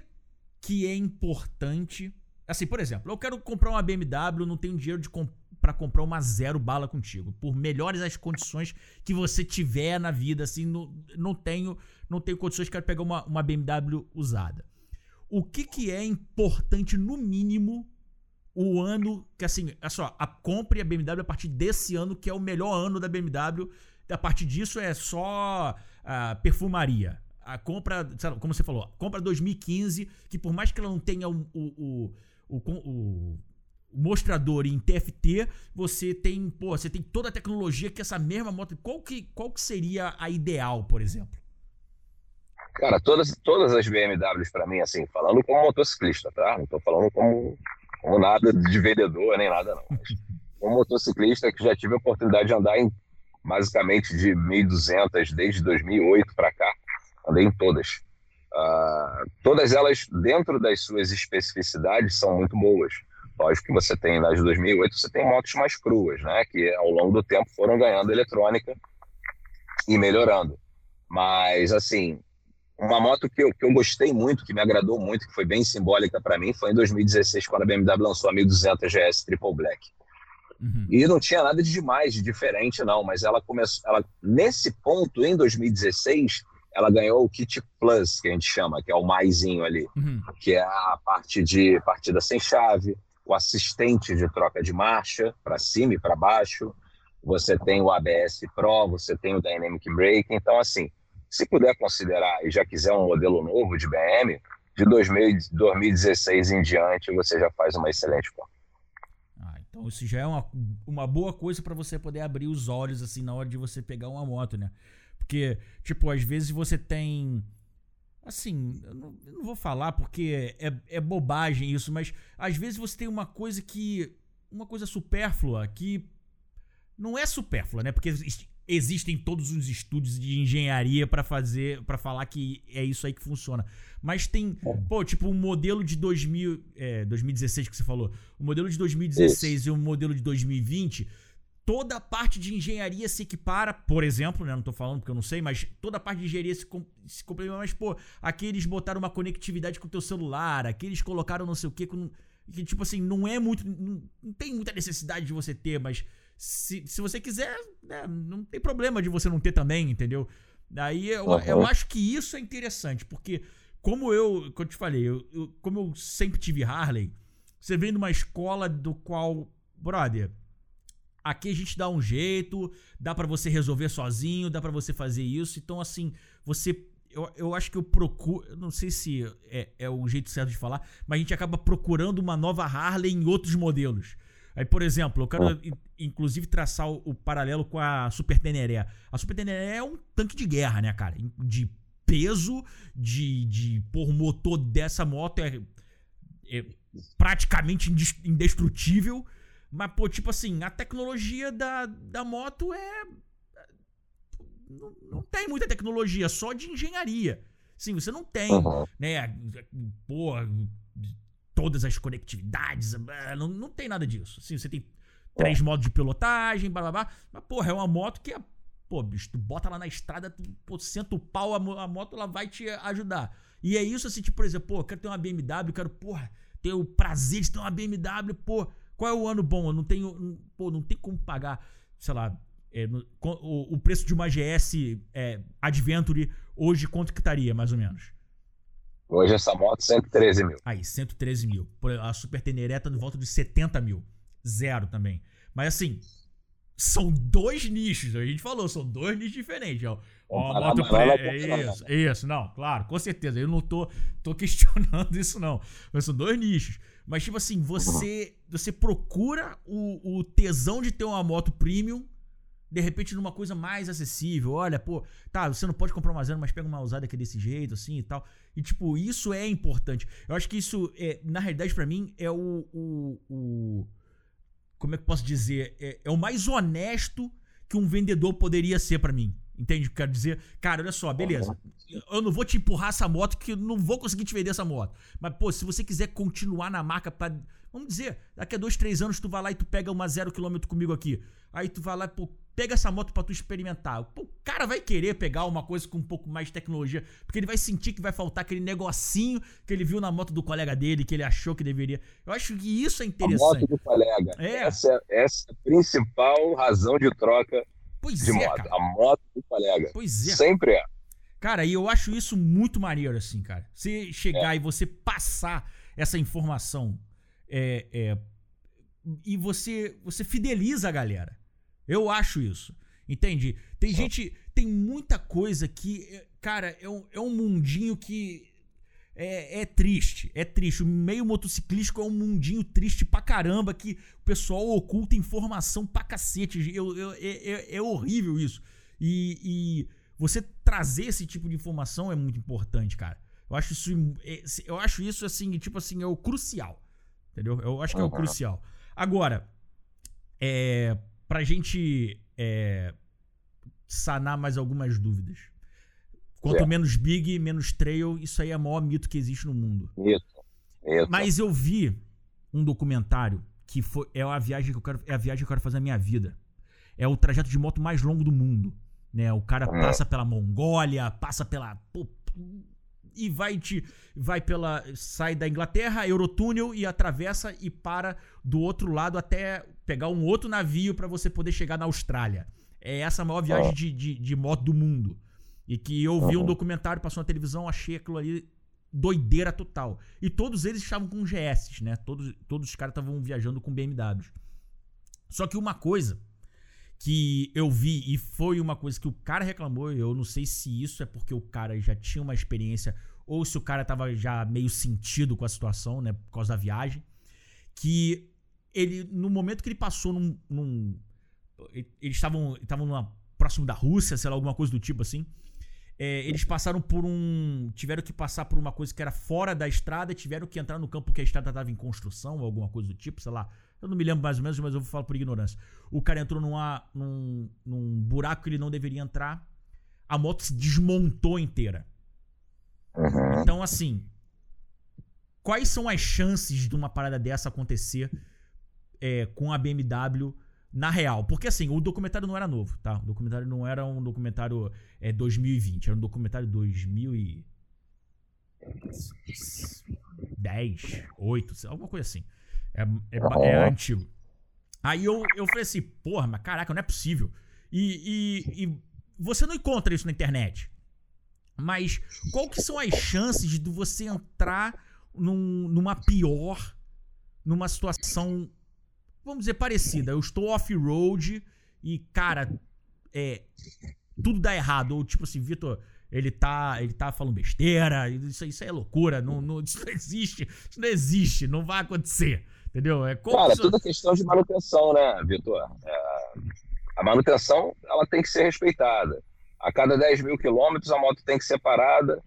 que é importante? Assim, por exemplo, eu quero comprar uma BMW, não tenho dinheiro de comprar para comprar uma zero bala contigo. Por melhores as condições que você tiver na vida, assim, não, não tenho não tenho condições, quero pegar uma, uma BMW usada. O que, que é importante, no mínimo, o ano que, assim, é só, a compre a BMW a partir desse ano, que é o melhor ano da BMW. A partir disso é só a perfumaria. A compra, como você falou, compra 2015, que por mais que ela não tenha o, o, o, o mostrador em TFT, você tem, pô, você tem toda a tecnologia que essa mesma moto. Qual que, qual que seria a ideal, por exemplo? Cara, todas, todas as BMWs para mim, assim, falando como motociclista, tá? Não tô falando como, como nada de vendedor nem nada, não. Mas como motociclista que já tive a oportunidade de andar em basicamente de 1.200 desde 2008 para cá, andei em todas. Uh, todas elas, dentro das suas especificidades, são muito boas. Lógico que você tem nas de 2008, você tem motos mais cruas, né? Que ao longo do tempo foram ganhando eletrônica e melhorando. Mas, assim, uma moto que eu, que eu gostei muito, que me agradou muito, que foi bem simbólica para mim, foi em 2016, quando a BMW lançou a 1200 GS Triple Black. Uhum. E não tinha nada de demais, de diferente, não, mas ela começou, ela, nesse ponto, em 2016, ela ganhou o kit plus, que a gente chama, que é o maisinho ali, uhum. que é a parte de partida sem chave, o assistente de troca de marcha para cima e para baixo, você tem o ABS Pro, você tem o Dynamic Brake, então assim, se puder considerar e já quiser um modelo novo de BM, de 2016 em diante você já faz uma excelente compra. Ah, então isso já é uma, uma boa coisa para você poder abrir os olhos assim na hora de você pegar uma moto, né? Porque, tipo, às vezes você tem. Assim, eu não, eu não vou falar porque é, é bobagem isso, mas às vezes você tem uma coisa que. Uma coisa supérflua que. Não é supérflua, né? Porque existem todos os estudos de engenharia para fazer, para falar que é isso aí que funciona. Mas tem, é. pô, tipo o um modelo de 2000, é, 2016 que você falou, o modelo de 2016 isso. e o modelo de 2020 toda a parte de engenharia se equipara, por exemplo, né? Não tô falando porque eu não sei, mas toda a parte de engenharia se, com, se complementa. Mas, pô, aqui eles botaram uma conectividade com o teu celular, aqui eles colocaram não sei o que, com, que tipo assim, não é muito. Não, não, tem muita necessidade de você ter, mas se, se você quiser, né, não tem problema de você não ter também, entendeu? Daí eu, uhum. eu acho que isso é interessante, porque como eu, como eu te falei, eu, eu, como eu sempre tive Harley, você vem de uma escola do qual, brother, Aqui a gente dá um jeito, dá para você resolver sozinho, dá para você fazer isso. Então, assim, você. Eu, eu acho que eu procuro. Não sei se é, é o jeito certo de falar, mas a gente acaba procurando uma nova Harley em outros modelos. Aí, por exemplo, eu quero inclusive traçar o, o, paralelo com a Super Teneré. A Super Teneré é um tanque de guerra, né, cara? De peso, de. de por o motor dessa moto é, é praticamente indestrutível. Mas, pô, tipo assim, a tecnologia da, da moto é. Não, não tem muita tecnologia, só de engenharia. Sim, você não tem, uhum. né? Pô, todas as conectividades, ah, não, não tem nada disso. Sim, você tem três é. modos de pilotagem, blá blá blá. Mas, porra, é uma moto que é. Pô, bicho, tu bota lá na estrada, tu pô, senta o pau, a, a moto ela vai te ajudar. E é isso assim, tipo, por exemplo, pô, quero ter uma BMW, quero, porra, ter o prazer de ter uma BMW, pô. Qual é o ano bom? Eu não tenho. Pô, não tem como pagar, sei lá, é, no, o, o, preço de uma GS é, Adventure hoje quanto que estaria, mais ou menos? Hoje essa moto 113 mil. Aí, 113 mil. A Super Teneré tá no volta de 70 mil. Zero também. Mas assim, são dois nichos. A gente falou, são dois nichos diferentes. Ó, ó, moto pre... é isso, isso, não, claro, com certeza. Eu não tô, tô questionando isso, não. Mas são dois nichos. Mas, tipo assim, você você procura o, o tesão de ter uma moto premium, de repente numa coisa mais acessível. Olha, pô, tá, você não pode comprar uma zero, mas pega uma usada que é desse jeito, assim e tal. E, tipo, isso é importante. Eu acho que isso, é, na realidade, para mim, é o, o, o, Como é que eu posso dizer? É, é o mais honesto que um vendedor poderia ser para mim. Entende o que eu quero dizer? Cara, olha só, beleza. Eu não vou te empurrar essa moto que eu não vou conseguir te vender essa moto. Mas, pô, se você quiser continuar na marca pra. Vamos dizer, daqui a dois, três anos tu vai lá e tu pega uma zero quilômetro comigo aqui. Aí tu vai lá, pô, pega essa moto para tu experimentar. Pô, o cara vai querer pegar uma coisa com um pouco mais de tecnologia, porque ele vai sentir que vai faltar aquele negocinho que ele viu na moto do colega dele, que ele achou que deveria. Eu acho que isso é interessante. A moto do colega. É. Essa, essa é a principal razão de troca Pois de é, moto. Cara. A moto do colega. Pois é. Sempre é. Cara, e eu acho isso muito maneiro, assim, cara. Você chegar é. e você passar essa informação é, é, e você, você fideliza a galera. Eu acho isso. Entende? Tem gente. Tem muita coisa que. Cara, é um, é um mundinho que é, é, triste, é triste. O meio motociclístico é um mundinho triste pra caramba que o pessoal oculta informação pra cacete. Eu, eu, é, é, é horrível isso. E, e, você trazer esse tipo de informação é muito importante, cara. Eu acho isso, é, eu acho isso assim, tipo assim, é o crucial. Entendeu? Eu acho que é o crucial. Agora, é, pra gente é, sanar mais algumas dúvidas. Quanto é. menos big, menos trail, isso aí é o maior mito que existe no mundo. Mito. Mas eu vi um documentário que foi, é a viagem que eu quero, é a viagem que eu quero fazer na minha vida. É o trajeto de moto mais longo do mundo. Né? O cara é. passa pela Mongólia, passa pela. E vai te. Vai pela. Sai da Inglaterra, Eurotúnel e atravessa e para do outro lado até pegar um outro navio para você poder chegar na Austrália. É essa a maior viagem de, de, de moto do mundo. E que eu vi uhum. um documentário, passou na televisão, achei aquilo ali doideira total. E todos eles estavam com GS, né? Todos, todos os caras estavam viajando com BMWs. Só que uma coisa que eu vi e foi uma coisa que o cara reclamou, eu não sei se isso é porque o cara já tinha uma experiência ou se o cara tava já meio sentido com a situação, né, por causa da viagem, que ele no momento que ele passou num, num eles estavam estavam próximo da Rússia, sei lá, alguma coisa do tipo assim. É, eles passaram por um. Tiveram que passar por uma coisa que era fora da estrada, tiveram que entrar no campo porque a estrada estava em construção ou alguma coisa do tipo, sei lá. Eu não me lembro mais ou menos, mas eu vou falar por ignorância. O cara entrou numa, num, num buraco que ele não deveria entrar. A moto se desmontou inteira. Uhum. Então, assim. Quais são as chances de uma parada dessa acontecer é, com a BMW na real. Porque assim, o documentário não era novo, tá? O documentário não era um documentário é, 2020, era um documentário 2010, 8, alguma coisa assim. É, é, é antigo. Aí eu, eu falei assim, porra, mas caraca, não é possível. E, e, e, você não encontra isso na internet. Mas qual que são as chances de você entrar num, numa pior, numa situação vamos dizer, parecida. Eu estou off-road e, cara, é, tudo dá errado. Ou tipo assim, Vitor, ele tá, ele tá falando besteira, isso, isso é loucura, não, não, isso não existe, isso não existe, não vai acontecer. Entendeu? É Cara, isso... tudo é questão de manutenção, né, Vitor? É, a manutenção ela tem que ser respeitada. A cada 10 mil quilômetros a moto tem que ser parada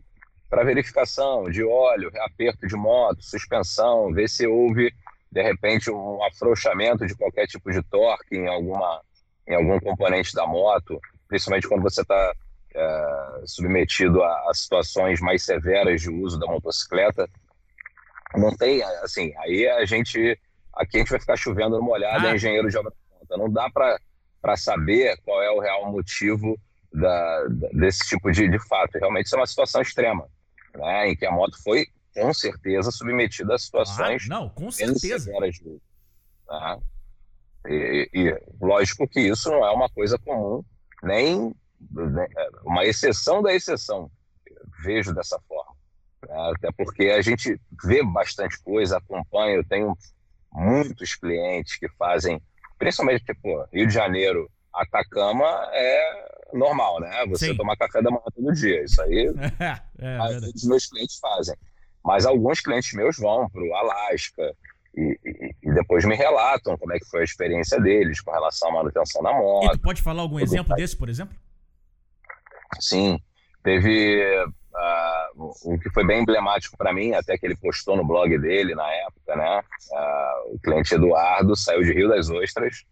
para verificação de óleo, reaperto de moto, suspensão, ver se houve de repente um afrouxamento de qualquer tipo de torque em alguma em algum componente da moto, principalmente quando você está é, submetido a, a, situações mais severas de uso da motocicleta. Não tem, assim, aí a gente, aqui a gente vai ficar chovendo numa olhada, ah. é engenheiro de obra pronta. Não dá para saber qual é o real motivo da, da, desse tipo de, de fato. Realmente isso é uma situação extrema, né, em que a moto foi com certeza submetida a situações. Ah, não, com certeza. De, tá? e, e, lógico que isso não é uma coisa comum, nem, nem uma exceção da exceção. Vejo dessa forma. Né? Até porque a gente vê bastante coisa, acompanha, eu tenho muitos clientes que fazem, principalmente tipo, Rio de Janeiro, Atacama é normal, né? Você Sim. tomar café da manhã todo dia. Isso aí, é, é, os meus clientes fazem. Mas alguns clientes meus vão para o Alasca e, e, e, depois me relatam como é que foi a experiência deles com relação à manutenção da moto. E tu pode falar algum exemplo desse, por exemplo? Sim, teve uh, o que foi bem emblemático para mim, até que ele postou no blog dele na época, né? Uh, o cliente Eduardo saiu de Rio das Ostras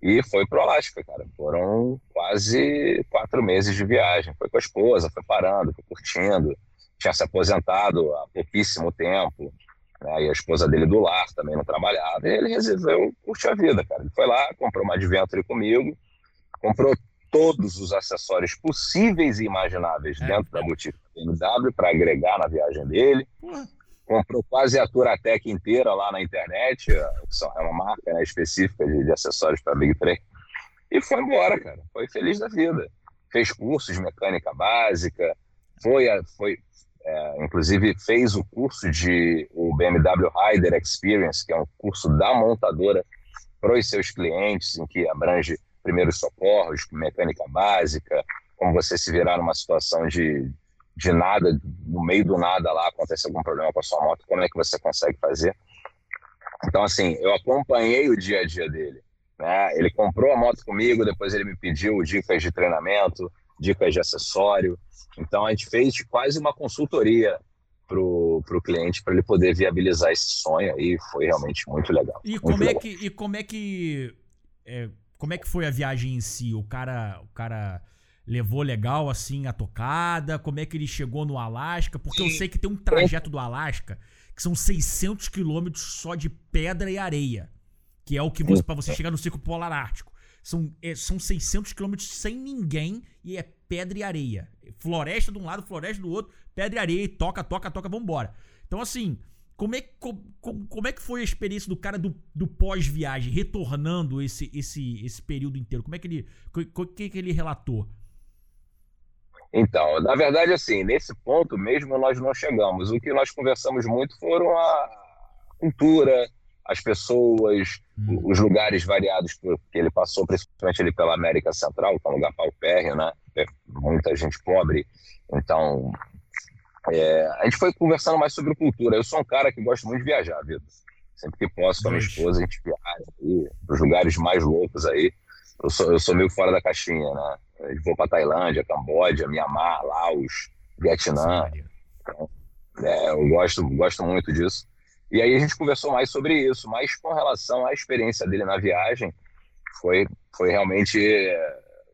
e foi pro Alasca, cara. Foram quase quatro meses de viagem. Foi com a esposa, foi parando, foi curtindo tinha se aposentado há pouquíssimo tempo, né? e a esposa dele do lar também não trabalhava, ele resolveu curtir a vida, cara. Ele foi lá, comprou uma Adventure comigo, comprou todos os acessórios possíveis e imagináveis é, dentro é. da boutique BMW para agregar na viagem dele. Comprou quase a Turatec inteira lá na internet, é, uma marca né, específica de, de acessórios para Big 3. E foi embora, cara. Foi feliz da vida. Fez cursos de mecânica básica, foi, foi, é, inclusive fez o curso de o BMW Rider Experience, que é um curso da montadora para os seus clientes, em que abrange primeiros socorros, mecânica básica, como você se virar numa situação de, de nada, no meio do nada lá, acontece algum problema com a sua moto, como é que você consegue fazer. Então, assim, eu acompanhei o dia a dia dele. Né? Ele comprou a moto comigo, depois ele me pediu dicas de treinamento, dicas de acessório, então a gente fez quase uma consultoria para o cliente para ele poder viabilizar esse sonho aí foi realmente muito legal. E muito como legal. é que e como é que é, como é que foi a viagem em si? O cara o cara levou legal assim a tocada? Como é que ele chegou no Alasca? Porque eu sei que tem um trajeto do Alasca que são 600 quilômetros só de pedra e areia, que é o que você para você chegar no Círculo Polar Ártico. São, é, são 600 quilômetros sem ninguém e é pedra e areia. Floresta de um lado, floresta do outro, pedra e areia, e toca, toca, toca, vambora. Então, assim, como é, como, como é que foi a experiência do cara do, do pós-viagem, retornando esse, esse, esse período inteiro? Como é que ele. O que, que ele relatou? Então, na verdade, assim, nesse ponto mesmo nós não chegamos. O que nós conversamos muito foram a cultura, as pessoas, hum. os lugares variados que ele passou, principalmente ali pela América Central, que é um lugar paupérrimo, né? É muita gente pobre. Então, é, a gente foi conversando mais sobre cultura. Eu sou um cara que gosta muito de viajar, Vitor. Sempre que posso com a minha esposa, a gente viaja aí, para os lugares mais loucos aí. Eu sou, eu sou meio fora da caixinha, né? Eu vou para Tailândia, Camboja, Mianmar, Laos, Vietnã. Então, é, eu gosto, gosto muito disso. E aí a gente conversou mais sobre isso, mas com relação à experiência dele na viagem, foi, foi realmente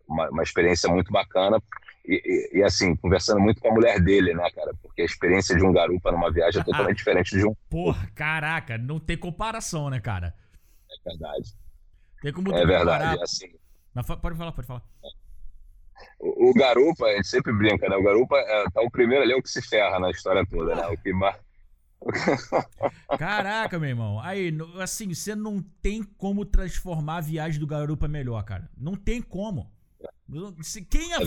uma, uma experiência muito bacana. E, e, e, assim, conversando muito com a mulher dele, né, cara? Porque a experiência de um garupa numa viagem é totalmente diferente de um. Porra, caraca, não tem comparação, né, cara? É verdade. Tem como É verdade, assim. Mas pode falar, pode falar. O, o, garupa, a gente sempre brinca, né? O garupa é, tá o primeiro ali é o que se ferra na história toda, né? O que mais Caraca, meu irmão. Aí, assim, você não tem como transformar a viagem do garupa melhor, cara. Não tem como. Quem, é,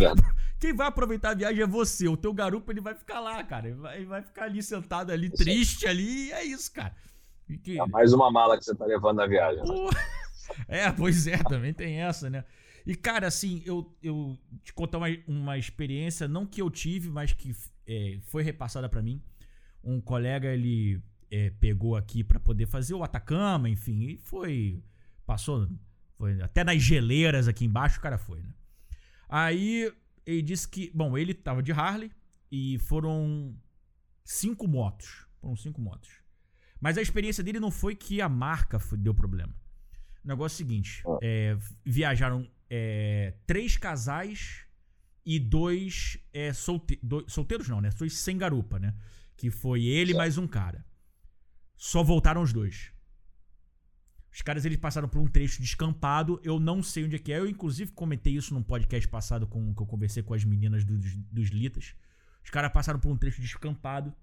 quem vai aproveitar a viagem é você. O teu garupa ele vai ficar lá, cara. Ele vai, vai ficar ali sentado ali, triste ali, e é isso, cara. Que... É mais uma mala que você tá levando na viagem. Né? É, pois é, também tem essa, né? E, cara, assim, eu, eu te contar uma, uma experiência, não que eu tive, mas que é, foi repassada para mim um colega ele é, pegou aqui para poder fazer o Atacama, enfim, e foi. Passou. Foi até nas geleiras aqui embaixo o cara foi, né? Aí ele disse que. Bom, ele tava de Harley e foram cinco motos. Foram cinco motos. Mas a experiência dele não foi que a marca deu problema. O negócio é o seguinte: é, viajaram é, três casais e dois, é, solte dois, solteiros, não, né? Dois sem garupa, né? Que foi ele mais um cara. Só voltaram os dois. Os caras eles passaram por um trecho descampado. Eu não sei onde é que é. Eu, inclusive, comentei isso num podcast passado com, que eu conversei com as meninas do, dos, dos Litas. Os caras passaram por um trecho descampado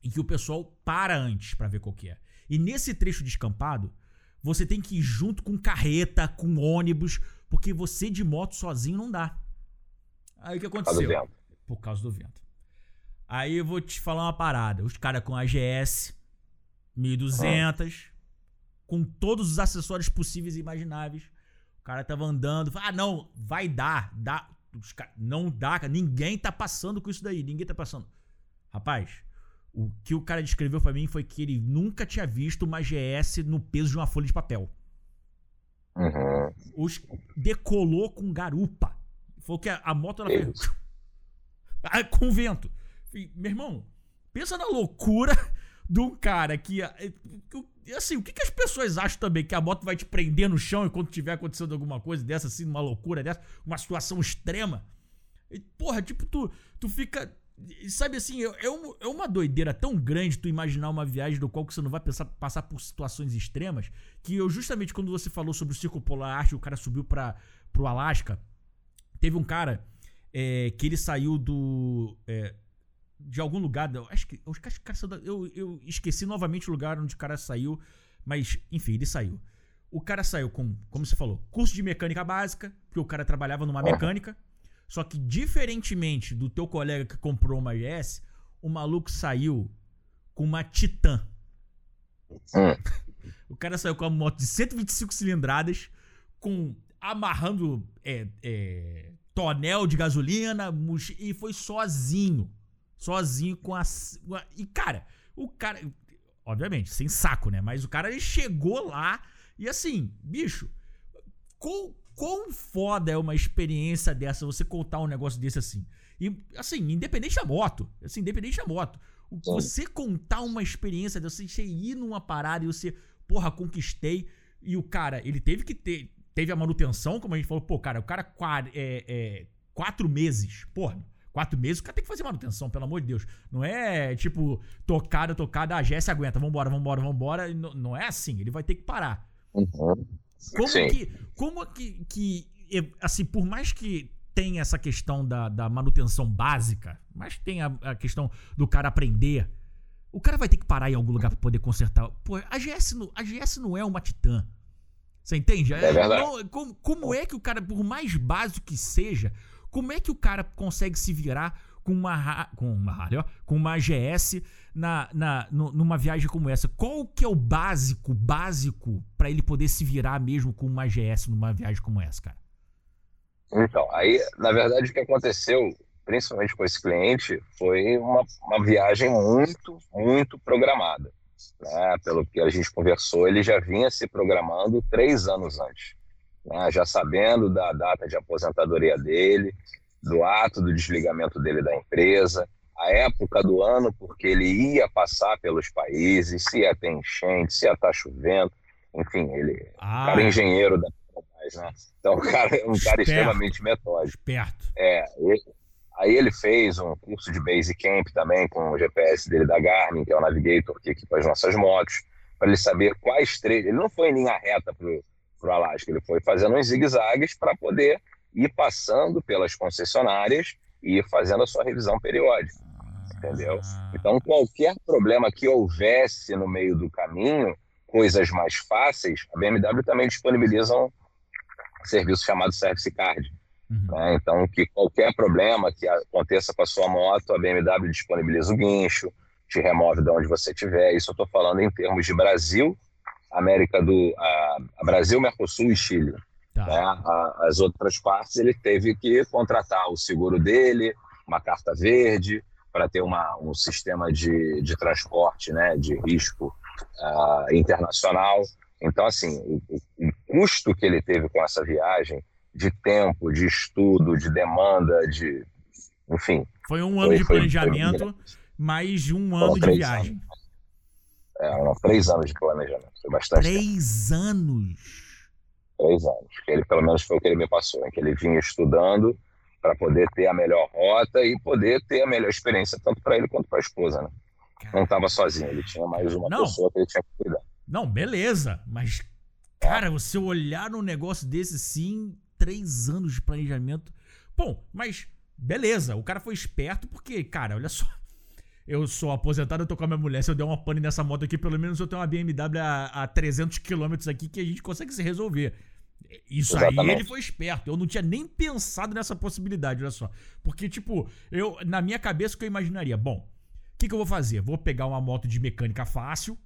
em que o pessoal para antes para ver qual que é. E nesse trecho descampado, você tem que ir junto com carreta, com ônibus, porque você de moto sozinho não dá. Aí o que aconteceu? Por causa do vento. Por causa do vento. Aí eu vou te falar uma parada. Os caras com AGS 1200, com todos os acessórios possíveis e imagináveis. O cara tava andando, ah, não, vai dar, dá, não dá, ninguém tá passando com isso daí, ninguém tá passando. Rapaz, o que o cara descreveu para mim foi que ele nunca tinha visto uma GS no peso de uma folha de papel. Uhum. Os decolou com garupa. Falou que a, a moto ela fez ah, com vento. Meu irmão, pensa na loucura de um cara que. Eh, assim, o que, que as pessoas acham também? Que a moto vai te prender no chão enquanto tiver acontecendo alguma coisa dessa, assim, uma loucura dessa, uma situação extrema? E, porra, tipo, tu, tu fica. Sabe assim, é, é, uma doideira tão grande tu imaginar uma viagem do qual você não vai pensar, passar por situações extremas. Que eu, justamente quando você falou sobre o Círculo Polar Ártico, o cara subiu para pro Alasca. Teve um cara é, que ele saiu do. É, de algum lugar. Acho que, eu, eu esqueci novamente o lugar onde o cara saiu. Mas, enfim, ele saiu. O cara saiu com, como você falou, curso de mecânica básica, porque o cara trabalhava numa mecânica. Só que, diferentemente do teu colega que comprou uma GS, o maluco saiu com uma Titan. o cara saiu com uma moto de 125 cilindradas, com amarrando é, é, tonel de gasolina e foi sozinho. Sozinho com a. E, cara, o cara. Obviamente, sem saco, né? Mas o cara ele chegou lá e assim, bicho, quão, quão foda é uma experiência dessa você contar um negócio desse assim? E, assim, independente da moto. Assim, independente da moto. Você contar uma experiência dessa, você ir numa parada e você, porra, conquistei. E o cara, ele teve que ter. Teve a manutenção, como a gente falou, pô, cara, o cara é, é, quatro meses. Porra, Quatro meses, o cara tem que fazer manutenção, pelo amor de Deus. Não é tipo, tocada, tocada, a Jess aguenta, vambora, vambora, vambora. Não, não é assim, ele vai ter que parar. Uhum. Como Sim. que. Como que, que. Assim, por mais que tenha essa questão da, da manutenção básica, mas tem a, a, questão do cara aprender. O cara vai ter que parar em algum lugar para poder consertar. Pô, a GS, a GS não é uma Titã. Você entende? É verdade. Não, como, como é que o cara, por mais básico que seja, Como é que o cara consegue se virar com uma, com uma, com uma GS na, na, numa viagem como essa? Qual que é o básico, básico, para ele poder se virar mesmo com uma GS numa viagem como essa, cara? Então, aí, na verdade, o que aconteceu, principalmente com esse cliente, foi uma, uma viagem muito, muito programada. Né? Pelo que a gente conversou, ele já vinha se programando três anos antes, né? já sabendo da data de aposentadoria dele, do ato do desligamento dele da empresa, a época do ano, porque ele ia passar pelos países, se ia ter enchente, se ia estar chovendo, enfim, ele ah. era engenheiro da né? Então o cara é um cara extremamente metódico. Esperto. É, ele, aí ele fez um curso de Basecamp também com o GPS dele da Garmin, que é o Navigator que equipa as nossas motos, para ele saber quais três. Ele não foi em linha reta para o Alasca, ele foi fazendo uns zigue-zagues para poder ir passando pelas concessionárias e ir fazendo a sua revisão periódica. Entendeu? Então, qualquer problema que houvesse no meio do caminho, coisas mais fáceis, a BMW também disponibiliza um serviço chamado Service Card. Uhum. Né? Então, que qualquer problema que aconteça com a sua moto, a BMW disponibiliza o guincho, te remove de onde você estiver. Isso eu estou falando em termos de Brasil, América do a, a Brasil, Mercosul e Chile. Tá. Né? A, as outras partes ele teve que contratar o seguro dele, uma carta verde para ter uma, um sistema de, de transporte, né, de risco uh, internacional. Então, assim, o, o, custo que ele teve com essa viagem, de tempo, de estudo, de demanda, de. Enfim. Foi um ano foi, de planejamento, foi mais um ano de viagem. Anos. É, não, três anos de planejamento. Foi bastante. Três tempo. anos? Três anos. Ele, pelo menos foi o que ele me passou, em que ele vinha estudando para poder ter a melhor rota e poder ter a melhor experiência, tanto para ele quanto para a esposa, né? Não estava sozinho, ele tinha mais uma não. pessoa que ele tinha que cuidar. Não, beleza, mas, cara, você olhar num negócio desse sim, três anos de planejamento. Bom, mas beleza, o cara foi esperto porque, cara, olha só. Eu sou aposentado, eu tô com a minha mulher. Se eu der uma pane nessa moto aqui, pelo menos eu tenho uma BMW a, a 300 km aqui que a gente consegue se resolver. Isso Exatamente. aí ele foi esperto. Eu não tinha nem pensado nessa possibilidade, olha só. Porque, tipo, eu na minha cabeça o que eu imaginaria? Bom, o que, que eu vou fazer? Vou pegar uma moto de mecânica fácil,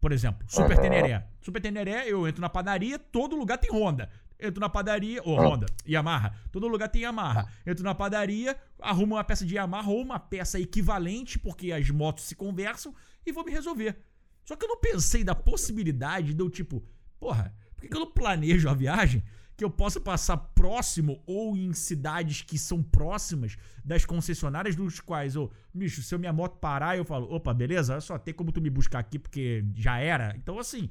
por exemplo, Super Teneré. Super Teneré, eu entro na padaria, todo lugar tem Honda. Entro na padaria, ou Honda, Yamaha. Todo lugar tem Yamaha. Entro na padaria, arrumo uma peça de Yamaha ou uma peça equivalente, porque as motos se conversam, e vou me resolver. Só que eu não pensei da possibilidade de eu, tipo, porra, por que eu não planejo a viagem que eu possa passar próximo ou em cidades que são próximas das concessionárias dos quais, ô, oh, bicho, se eu minha moto parar, eu falo, opa, beleza, só, tem como tu me buscar aqui porque já era. Então, assim,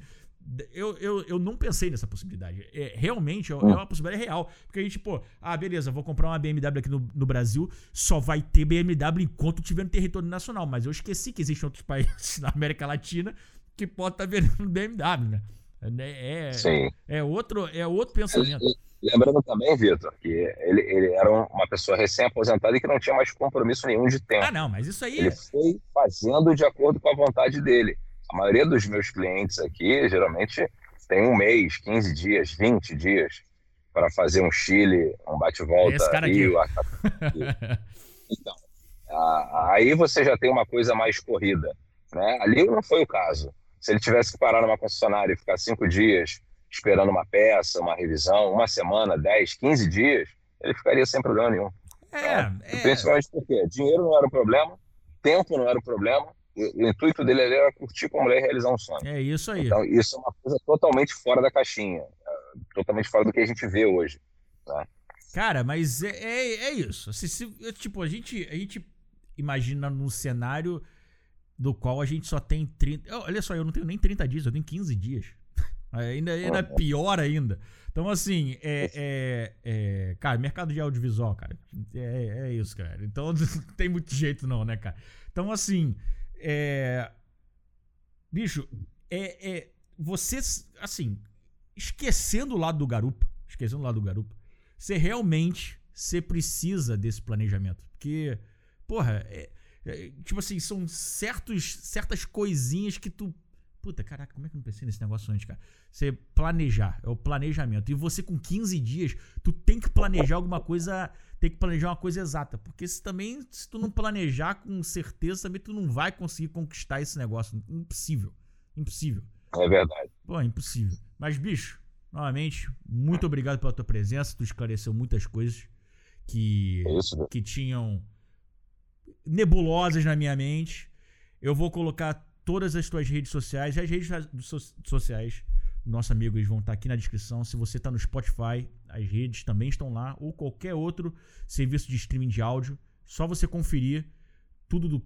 eu, eu, eu não pensei nessa possibilidade. É, realmente é, é uma possibilidade real. Porque a gente, pô, ah, beleza, vou comprar uma BMW aqui no, no Brasil, só vai ter BMW enquanto tiver no território nacional. Mas eu esqueci que existem outros países na América Latina que podem estar tá vendendo BMW, né? É, é, é, outro, é outro pensamento. Lembrando também, Vitor, que ele, ele era uma pessoa recém-aposentada e que não tinha mais compromisso nenhum de tempo. Ah, não, mas isso aí. Ele foi fazendo de acordo com a vontade dele. A maioria dos meus clientes aqui, geralmente, tem um mês, 15 dias, 20 dias para fazer um Chile, um bate-volta Rio. então, aí você já tem uma coisa mais corrida. Né? Ali não foi o caso. Se ele tivesse que parar numa concessionária e ficar cinco dias esperando uma peça, uma revisão, uma semana, 10, 15 dias, ele ficaria sem problema nenhum. É, né? é. Principalmente porque dinheiro não era o problema, tempo não era o problema, o, intuito dele era curtir com a mulher e realizar um sonho. É isso aí. Então, isso é uma coisa totalmente fora da caixinha, é, totalmente fora do que a gente vê hoje. Né? Cara, mas é, é, é isso. Se, se, tipo, a gente, a gente imagina num cenário do qual a gente só tem 30. Olha só, eu não tenho nem 30 dias, eu tenho 15 dias. ainda, ainda é pior ainda. Então, assim, é, é, é, Cara, mercado de audiovisual, cara. É, é isso, cara. Então, não tem muito jeito, não, né, cara? Então, assim. É. Bicho, é, é. Você, assim. Esquecendo o lado do garupa. Esquecendo o lado do garupa. Você realmente. Você precisa desse planejamento. Porque. Porra, é é, tipo assim, são certos, certas coisinhas que tu Puta, caraca, como é que eu não pensei nesse negócio antes, cara? Você planejar, é o planejamento. E você com 15 dias, tu tem que planejar alguma coisa, tem que planejar uma coisa exata. Porque se também, se tu não planejar com certeza, também tu não vai conseguir conquistar esse negócio. Impossível. Impossível. É verdade. Pô, é impossível. Mas, bicho, novamente, muito obrigado pela tua presença. Tu esclareceu muitas coisas que, É isso, que tinham nebulosas na minha mente. Eu vou colocar todas as tuas redes sociais. As redes so- sociais nosso amigo eles vão estar aqui na descrição. Se você está no Spotify, as redes também estão lá. Ou qualquer outro serviço de streaming de áudio. Só você conferir. Tudo do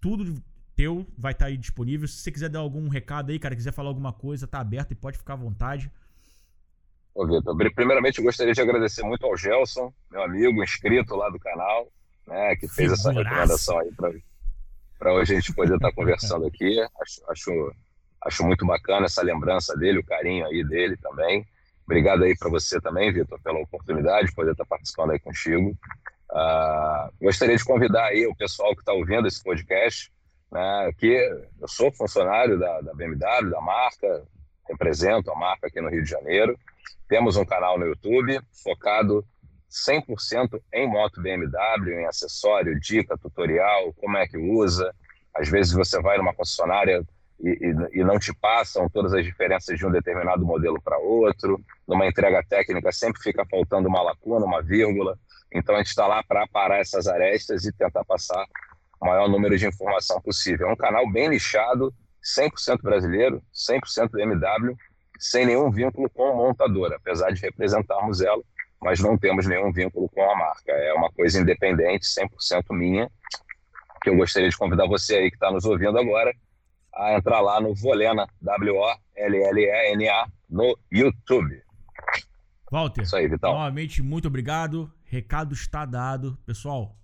tudo teu vai estar aí disponível. Se você quiser dar algum recado aí, cara, quiser falar alguma coisa, tá aberto e pode ficar à vontade. Ô, Vitor, pri- primeiramente eu gostaria de agradecer muito ao Gelson, meu amigo, inscrito lá do canal, né, que fez essa Figuraça. recomendação aí para hoje a gente poder estar conversando aqui. Acho, acho, acho muito bacana essa lembrança dele, o carinho aí dele também. Obrigado aí para você também, Vitor, pela oportunidade de poder estar participando aí contigo. Ah, gostaria de convidar aí o pessoal que está ouvindo esse podcast, né, que eu sou funcionário da, da BMW, da marca, represento a marca aqui no Rio de Janeiro. Temos um canal no YouTube focado 100% em moto BMW, em acessório, dica, tutorial, como é que usa. Às vezes você vai numa concessionária e, e, e não te passam todas as diferenças de um determinado modelo para outro. Numa entrega técnica sempre fica faltando uma lacuna, uma vírgula. Então a gente está lá para parar essas arestas e tentar passar o maior número de informação possível. É um canal bem nichado, 100% brasileiro, 100% BMW, sem nenhum vínculo com a montadora, apesar de representarmos ela, mas não temos nenhum vínculo com a marca. É uma coisa independente, 100% minha, que eu gostaria de convidar você aí que está nos ouvindo agora a entrar lá no Volena, W-O-L-L-E-N-A, no YouTube. Walter, Isso aí, Vitão. novamente, muito obrigado. Recado está dado. Pessoal,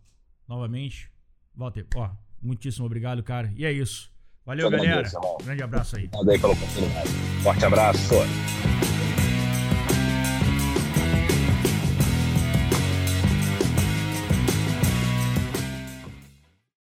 novamente, Walter, ó, muitíssimo obrigado, cara. E é isso. Valeu, Eu galera. Grande abraço aí. Obrigado aí pela oportunidade. Forte abraço.